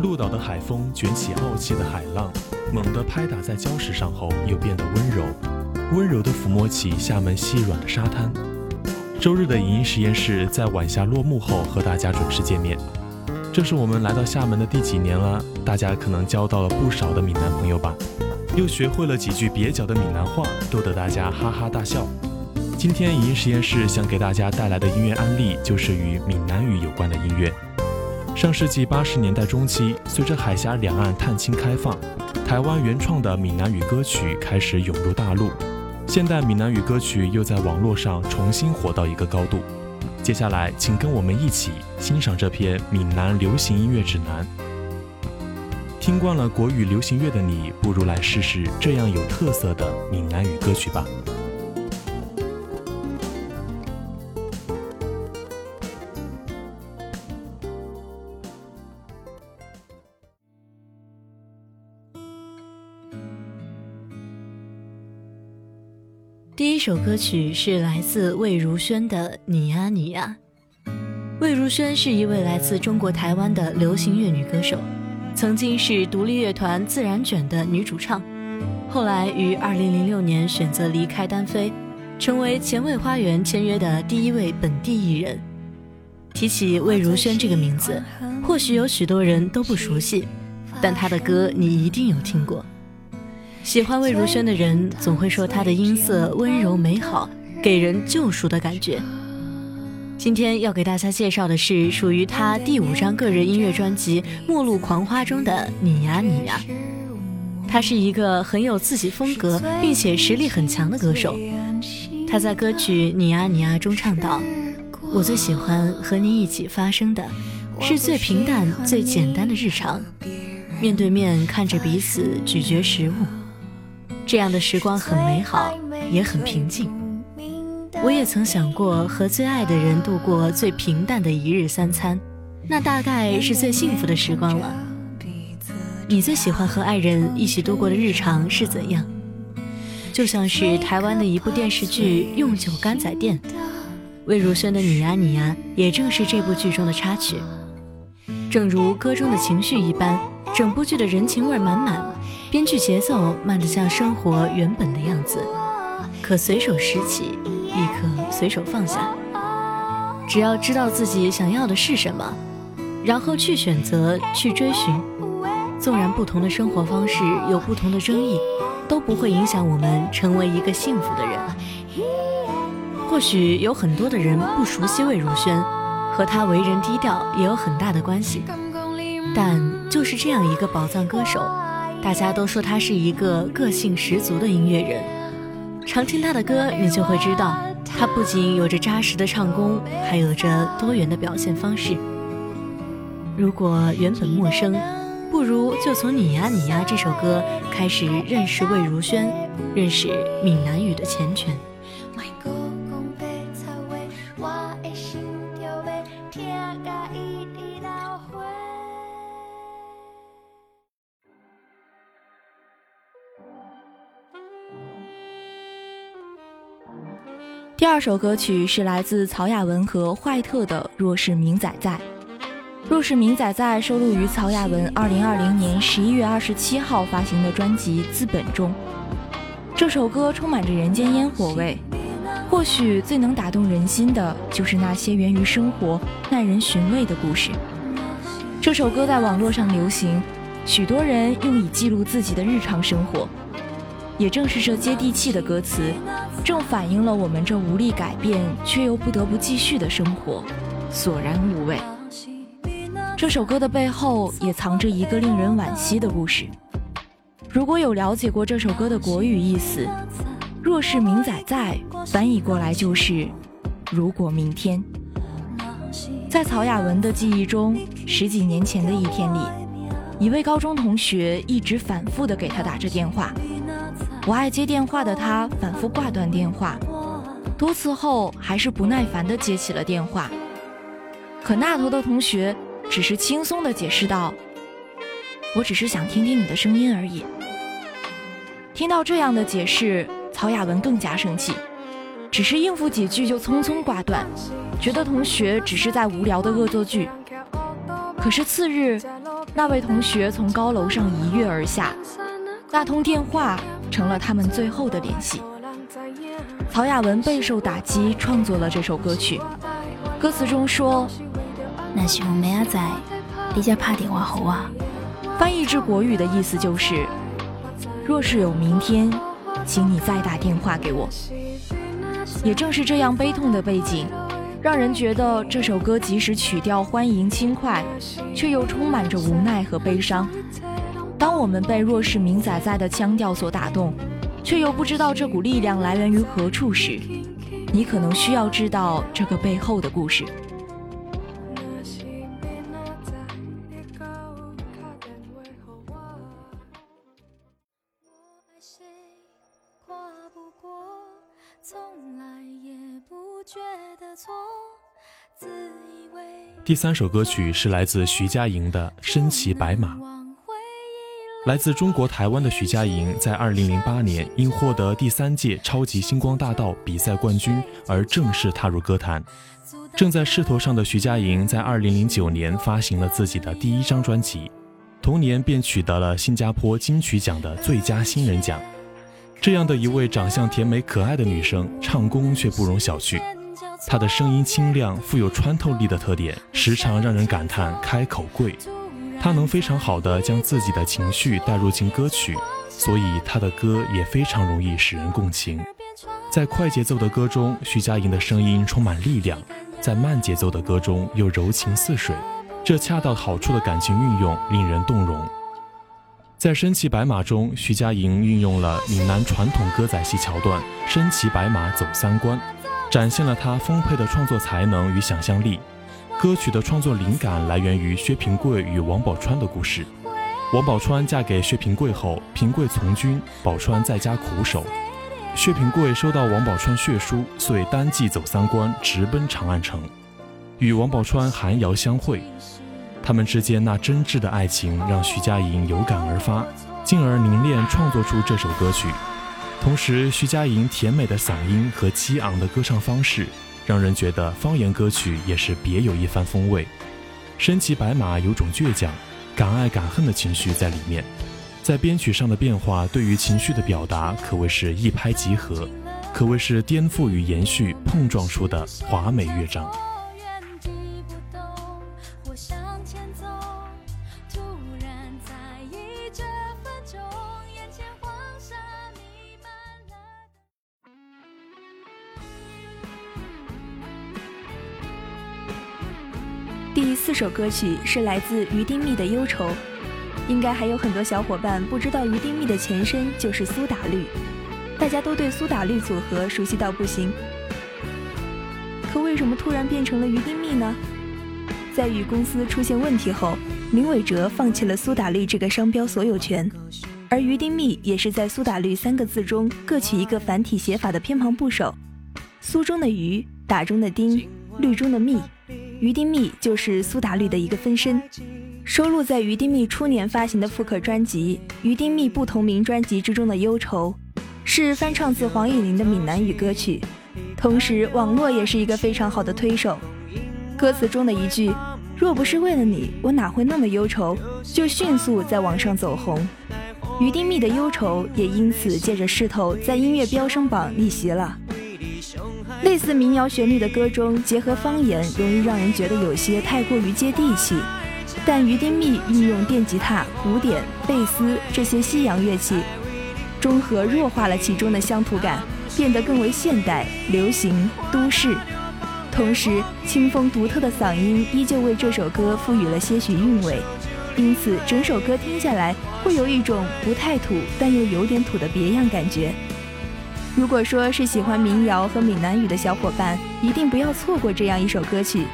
鹿岛的海风卷起傲气的海浪，猛地拍打在礁石上后，又变得温柔，温柔地抚摸起厦门细软的沙滩。周日的影音实验室在晚霞落幕后和大家准时见面。这是我们来到厦门的第几年了？大家可能交到了不少的闽南朋友吧，又学会了几句蹩脚的闽南话，逗得大家哈哈大笑。今天影音实验室想给大家带来的音乐案例，就是与闽南语有关的音乐。上世纪八十年代中期，随着海峡两岸探亲开放，台湾原创的闽南语歌曲开始涌入大陆。现代闽南语歌曲又在网络上重新火到一个高度。接下来，请跟我们一起欣赏这篇闽南流行音乐指南。听惯了国语流行乐的你，不如来试试这样有特色的闽南语歌曲吧。第一首歌曲是来自魏如萱的《你呀你呀》。魏如萱是一位来自中国台湾的流行乐女歌手，曾经是独立乐团自然卷的女主唱，后来于2006年选择离开单飞，成为前卫花园签约的第一位本地艺人。提起魏如萱这个名字，或许有许多人都不熟悉，但她的歌你一定有听过。喜欢魏如萱的人总会说她的音色温柔美好，给人救赎的感觉。今天要给大家介绍的是属于她第五张个人音乐专辑《末路狂花》中的《你呀你呀》。她是一个很有自己风格并且实力很强的歌手。她在歌曲《你呀你呀》中唱道：“我最喜欢和你一起发生的，是最平淡最简单的日常，面对面看着彼此咀嚼食物。”这样的时光很美好，也很平静。我也曾想过和最爱的人度过最平淡的一日三餐，那大概是最幸福的时光了。你最喜欢和爱人一起度过的日常是怎样？就像是台湾的一部电视剧《用酒干仔店》，魏如萱的《你呀你呀》也正是这部剧中的插曲。正如歌中的情绪一般，整部剧的人情味满满。编剧节奏慢得像生活原本的样子，可随手拾起，亦可随手放下。只要知道自己想要的是什么，然后去选择、去追寻，纵然不同的生活方式有不同的争议，都不会影响我们成为一个幸福的人。或许有很多的人不熟悉魏如萱，和她为人低调也有很大的关系，但就是这样一个宝藏歌手。大家都说他是一个个性十足的音乐人，常听他的歌，你就会知道，他不仅有着扎实的唱功，还有着多元的表现方式。如果原本陌生，不如就从《你呀你呀》这首歌开始认识魏如萱，认识闽南语的缱绻。第二首歌曲是来自曹雅文和坏特的《若是明仔在》。《若是明仔在》收录于曹雅文二零二零年十一月二十七号发行的专辑《资本》中。这首歌充满着人间烟火味，或许最能打动人心的就是那些源于生活、耐人寻味的故事。这首歌在网络上流行，许多人用以记录自己的日常生活。也正是这接地气的歌词，正反映了我们这无力改变却又不得不继续的生活，索然无味。这首歌的背后也藏着一个令人惋惜的故事。如果有了解过这首歌的国语意思，若是明仔在，翻译过来就是如果明天。在曹雅文的记忆中，十几年前的一天里，一位高中同学一直反复的给他打着电话。不爱接电话的他反复挂断电话，多次后还是不耐烦地接起了电话。可那头的同学只是轻松地解释道：“我只是想听听你的声音而已。”听到这样的解释，曹雅文更加生气，只是应付几句就匆匆挂断，觉得同学只是在无聊的恶作剧。可是次日，那位同学从高楼上一跃而下，那通电话成了他们最后的联系。曹雅文备受打击，创作了这首歌曲。歌词中说：“那时候没阿仔，你家怕电话好啊。”翻译至国语的意思就是：若是有明天，请你再打电话给我。也正是这样悲痛的背景。让人觉得这首歌即使曲调欢迎轻快，却又充满着无奈和悲伤。当我们被弱势明仔仔的腔调所打动，却又不知道这股力量来源于何处时，你可能需要知道这个背后的故事。第三首歌曲是来自徐佳莹的《身骑白马》。来自中国台湾的徐佳莹，在2008年因获得第三届超级星光大道比赛冠军而正式踏入歌坛。正在势头上的徐佳莹，在2009年发行了自己的第一张专辑，同年便取得了新加坡金曲奖的最佳新人奖。这样的一位长相甜美可爱的女生，唱功却不容小觑。她的声音清亮、富有穿透力的特点，时常让人感叹开口贵。他能非常好的将自己的情绪带入进歌曲，所以他的歌也非常容易使人共情。在快节奏的歌中，徐佳莹的声音充满力量；在慢节奏的歌中又柔情似水，这恰到好处的感情运用令人动容。在《身骑白马》中，徐佳莹运用了闽南传统歌仔戏桥段“身骑白马走三关”。展现了她丰沛的创作才能与想象力。歌曲的创作灵感来源于薛平贵与王宝钏的故事。王宝钏嫁给薛平贵后，平贵从军，宝钏在家苦守。薛平贵收到王宝钏血书，遂单骑走三关，直奔长安城，与王宝钏寒窑相会。他们之间那真挚的爱情，让徐佳莹有感而发，进而凝练创作出这首歌曲。同时，徐佳莹甜美的嗓音和激昂的歌唱方式，让人觉得方言歌曲也是别有一番风味。身骑白马有种倔强、敢爱敢恨的情绪在里面，在编曲上的变化，对于情绪的表达可谓是一拍即合，可谓是颠覆与延续碰撞出的华美乐章。首歌曲是来自于丁密的《忧愁》，应该还有很多小伙伴不知道于丁密的前身就是苏打绿，大家都对苏打绿组合熟悉到不行。可为什么突然变成了于丁密呢？在与公司出现问题后，林伟哲放弃了苏打绿这个商标所有权，而于丁密也是在苏打绿三个字中各取一个繁体写法的偏旁部首，苏中的于，打中的丁，绿中的密。于丁密就是苏打绿的一个分身，收录在于丁密初年发行的复刻专辑《于丁密不同名专辑》之中的《忧愁》，是翻唱自黄义玲的闽南语歌曲，同时网络也是一个非常好的推手。歌词中的一句“若不是为了你，我哪会那么忧愁”，就迅速在网上走红。于丁密的忧愁也因此借着势头在音乐飙升榜逆袭了。类似民谣旋律的歌中结合方言，容易让人觉得有些太过于接地气。但于丁密运用电吉他、鼓点、贝斯这些西洋乐器，中和弱化了其中的乡土感，变得更为现代、流行、都市。同时，清风独特的嗓音依旧为这首歌赋予了些许韵味，因此整首歌听下来会有一种不太土但又有点土的别样感觉。如果说是喜欢民谣和闽南语的小伙伴，一定不要错过这样一首歌曲，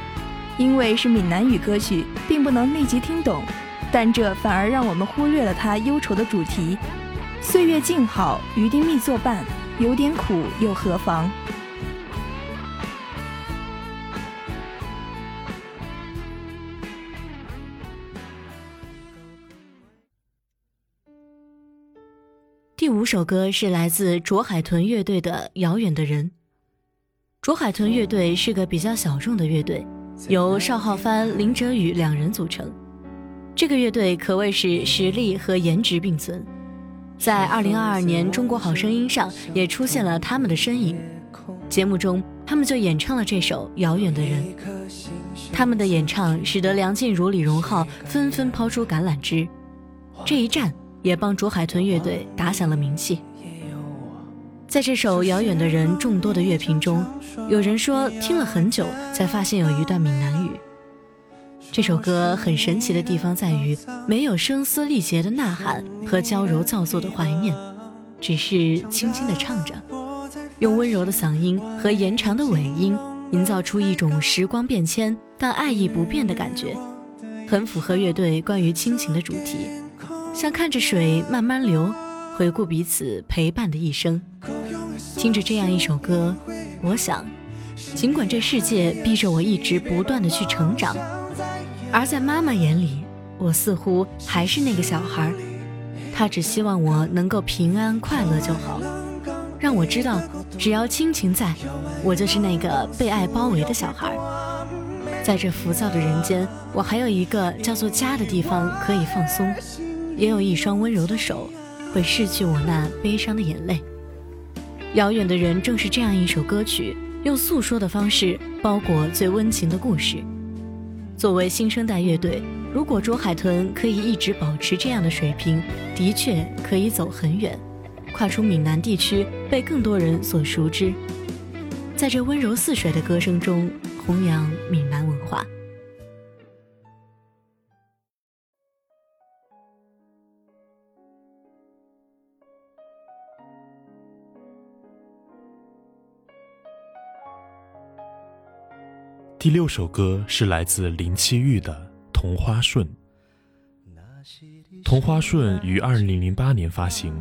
因为是闽南语歌曲，并不能立即听懂，但这反而让我们忽略了它忧愁的主题。岁月静好，与丁密作伴，有点苦又何妨？首歌是来自卓海豚乐队的《遥远的人》。卓海豚乐队是个比较小众的乐队，由邵浩帆、林哲宇两人组成。这个乐队可谓是实力和颜值并存，在2022年《中国好声音》上也出现了他们的身影。节目中，他们就演唱了这首《遥远的人》。他们的演唱使得梁静茹、李荣浩纷纷抛出橄榄枝，这一战也帮卓海豚乐队打响了名气。在这首《遥远的人》众多的乐评中，有人说听了很久才发现有一段闽南语。这首歌很神奇的地方在于，没有声嘶力竭的呐喊和娇柔造作的怀念，只是轻轻的唱着，用温柔的嗓音和延长的尾音，营造出一种时光变迁但爱意不变的感觉，很符合乐队关于亲情的主题，像看着水慢慢流，回顾彼此陪伴的一生。听着这样一首歌，我想，尽管这世界逼着我一直不断的去成长，而在妈妈眼里，我似乎还是那个小孩，她只希望我能够平安快乐就好，让我知道，只要亲情在，我就是那个被爱包围的小孩。在这浮躁的人间，我还有一个叫做家的地方可以放松，也有一双温柔的手，会拭去我那悲伤的眼泪。遥远的人正是这样一首歌曲，用诉说的方式包裹最温情的故事。作为新生代乐队，如果卓海豚可以一直保持这样的水平，的确可以走很远，跨出闽南地区，被更多人所熟知。在这温柔似水的歌声中，弘扬闽南文化。第六首歌是来自林七玉的《同花顺》。《同花顺》于二零零八年发行，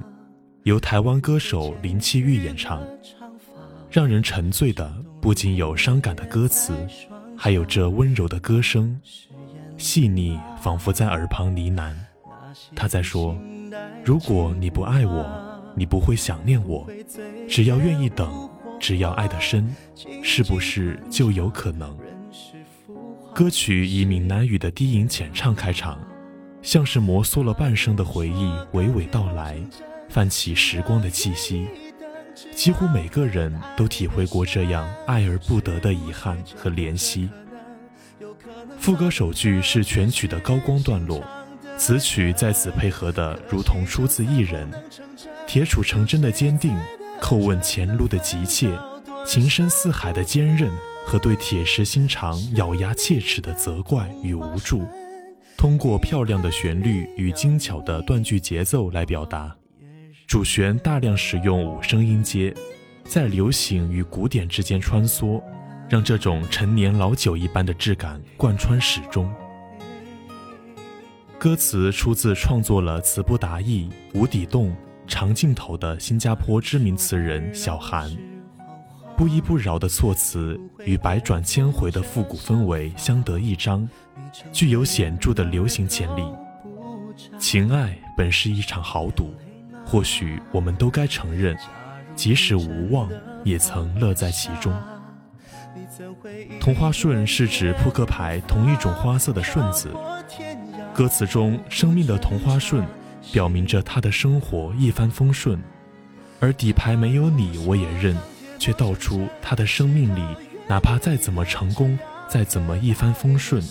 由台湾歌手林七玉演唱。让人沉醉的不仅有伤感的歌词，还有这温柔的歌声，细腻仿佛在耳旁呢喃。他在说：“如果你不爱我，你不会想念我。只要愿意等，只要爱得深，是不是就有可能？”歌曲以闽南语的低吟浅唱开场，像是摩挲了半生的回忆娓娓道来，泛起时光的气息。几乎每个人都体会过这样爱而不得的遗憾和怜惜。副歌首句是全曲的高光段落，词曲在此配合的如同出自一人，铁杵成针的坚定，叩问前路的急切，情深似海的坚韧。和对铁石心肠、咬牙切齿的责怪与无助，通过漂亮的旋律与精巧的断句节奏来表达。主旋大量使用五声音阶，在流行与古典之间穿梭，让这种陈年老酒一般的质感贯穿始终。歌词出自创作了《词不达意》《无底洞》《长镜头》的新加坡知名词人小韩。不依不饶的措辞与百转千回的复古氛围相得益彰，具有显著的流行潜力。情爱本是一场豪赌，或许我们都该承认，即使无望，也曾乐在其中。同花顺是指扑克牌同一种花色的顺子。歌词中生命的同花顺，表明着他的生活一帆风顺，而底牌没有你，我也认。却道出他的生命里，哪怕再怎么成功，再怎么一帆风顺，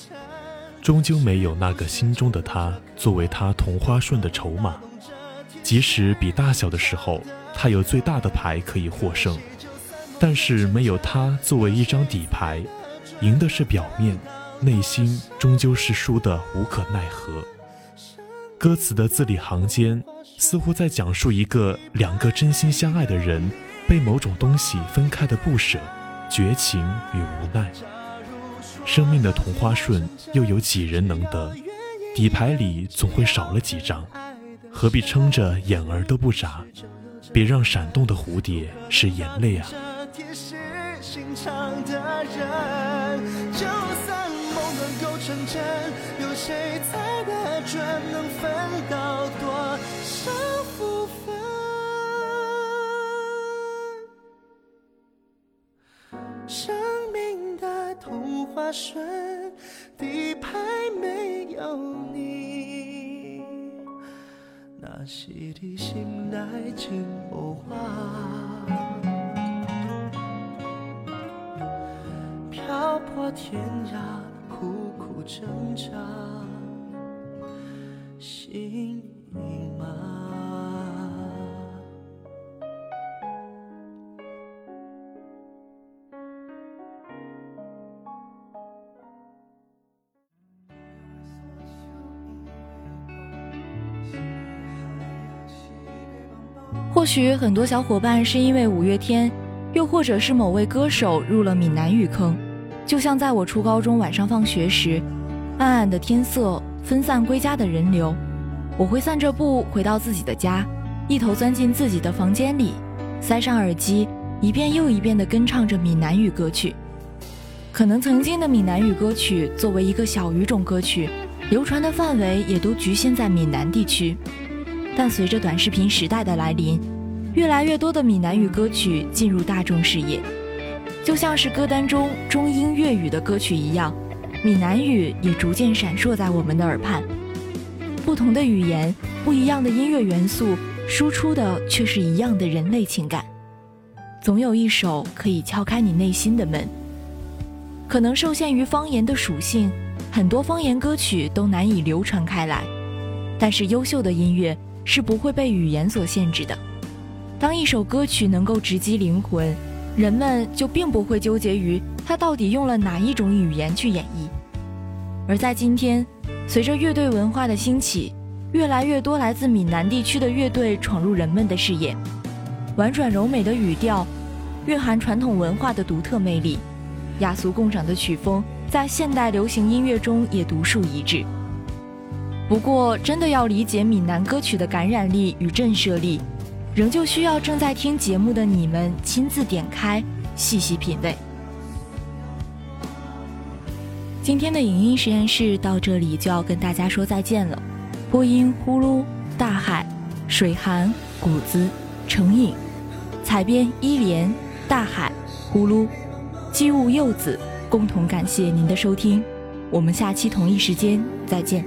终究没有那个心中的他作为他同花顺的筹码。即使比大小的时候，他有最大的牌可以获胜，但是没有他作为一张底牌，赢的是表面，内心终究是输的无可奈何。歌词的字里行间，似乎在讲述一个两个真心相爱的人。被某种东西分开的不舍、绝情与无奈，生命的同花顺又有几人能得？底牌里总会少了几张，何必撑着眼儿都不眨？别让闪动的蝴蝶是眼泪啊！有谁猜得准能分到多少？那身底牌没有你。那时的心来就不化漂泊天涯苦苦挣扎心已麻或许很多小伙伴是因为五月天，又或者是某位歌手入了闽南语坑。就像在我初高中晚上放学时，暗暗的天色，分散归家的人流，我会散着步回到自己的家，一头钻进自己的房间里，塞上耳机，一遍又一遍地跟唱着闽南语歌曲。可能曾经的闽南语歌曲作为一个小语种歌曲，流传的范围也都局限在闽南地区。但随着短视频时代的来临，越来越多的闽南语歌曲进入大众视野，就像是歌单中中英粤语的歌曲一样，闽南语也逐渐闪烁在我们的耳畔。不同的语言，不一样的音乐元素，输出的却是一样的人类情感。总有一首可以敲开你内心的门。可能受限于方言的属性，很多方言歌曲都难以流传开来，但是优秀的音乐。是不会被语言所限制的。当一首歌曲能够直击灵魂，人们就并不会纠结于它到底用了哪一种语言去演绎。而在今天，随着乐队文化的兴起，越来越多来自闽南地区的乐队闯入人们的视野。婉转柔美的语调，蕴含传统文化的独特魅力，雅俗共赏的曲风，在现代流行音乐中也独树一帜。不过，真的要理解闽南歌曲的感染力与震慑力，仍旧需要正在听节目的你们亲自点开，细细品味。今天的影音实验室到这里就要跟大家说再见了。播音：呼噜、大海、水寒、谷子、成影；采编：依莲、大海、呼噜、机务柚子。共同感谢您的收听，我们下期同一时间再见。